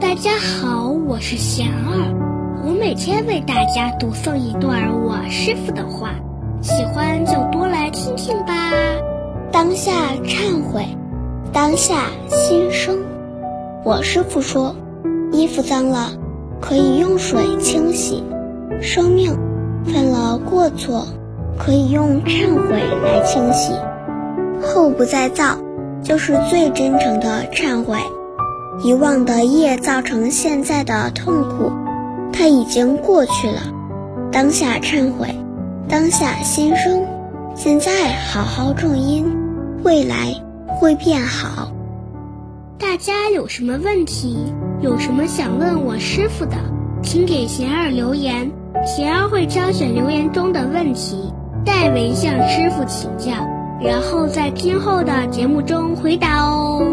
大家好，我是贤儿，我每天为大家读诵一段我师傅的话，喜欢就多来听听吧。当下忏悔，当下心生。我师傅说，衣服脏了可以用水清洗，生命犯了过错可以用忏悔来清洗，后不再造就是最真诚的忏悔。遗忘的业造成现在的痛苦，它已经过去了。当下忏悔，当下心生，现在好好种因，未来会变好。大家有什么问题，有什么想问我师傅的，请给贤儿留言，贤儿会挑选留言中的问题，代为向师傅请教，然后在今后的节目中回答哦。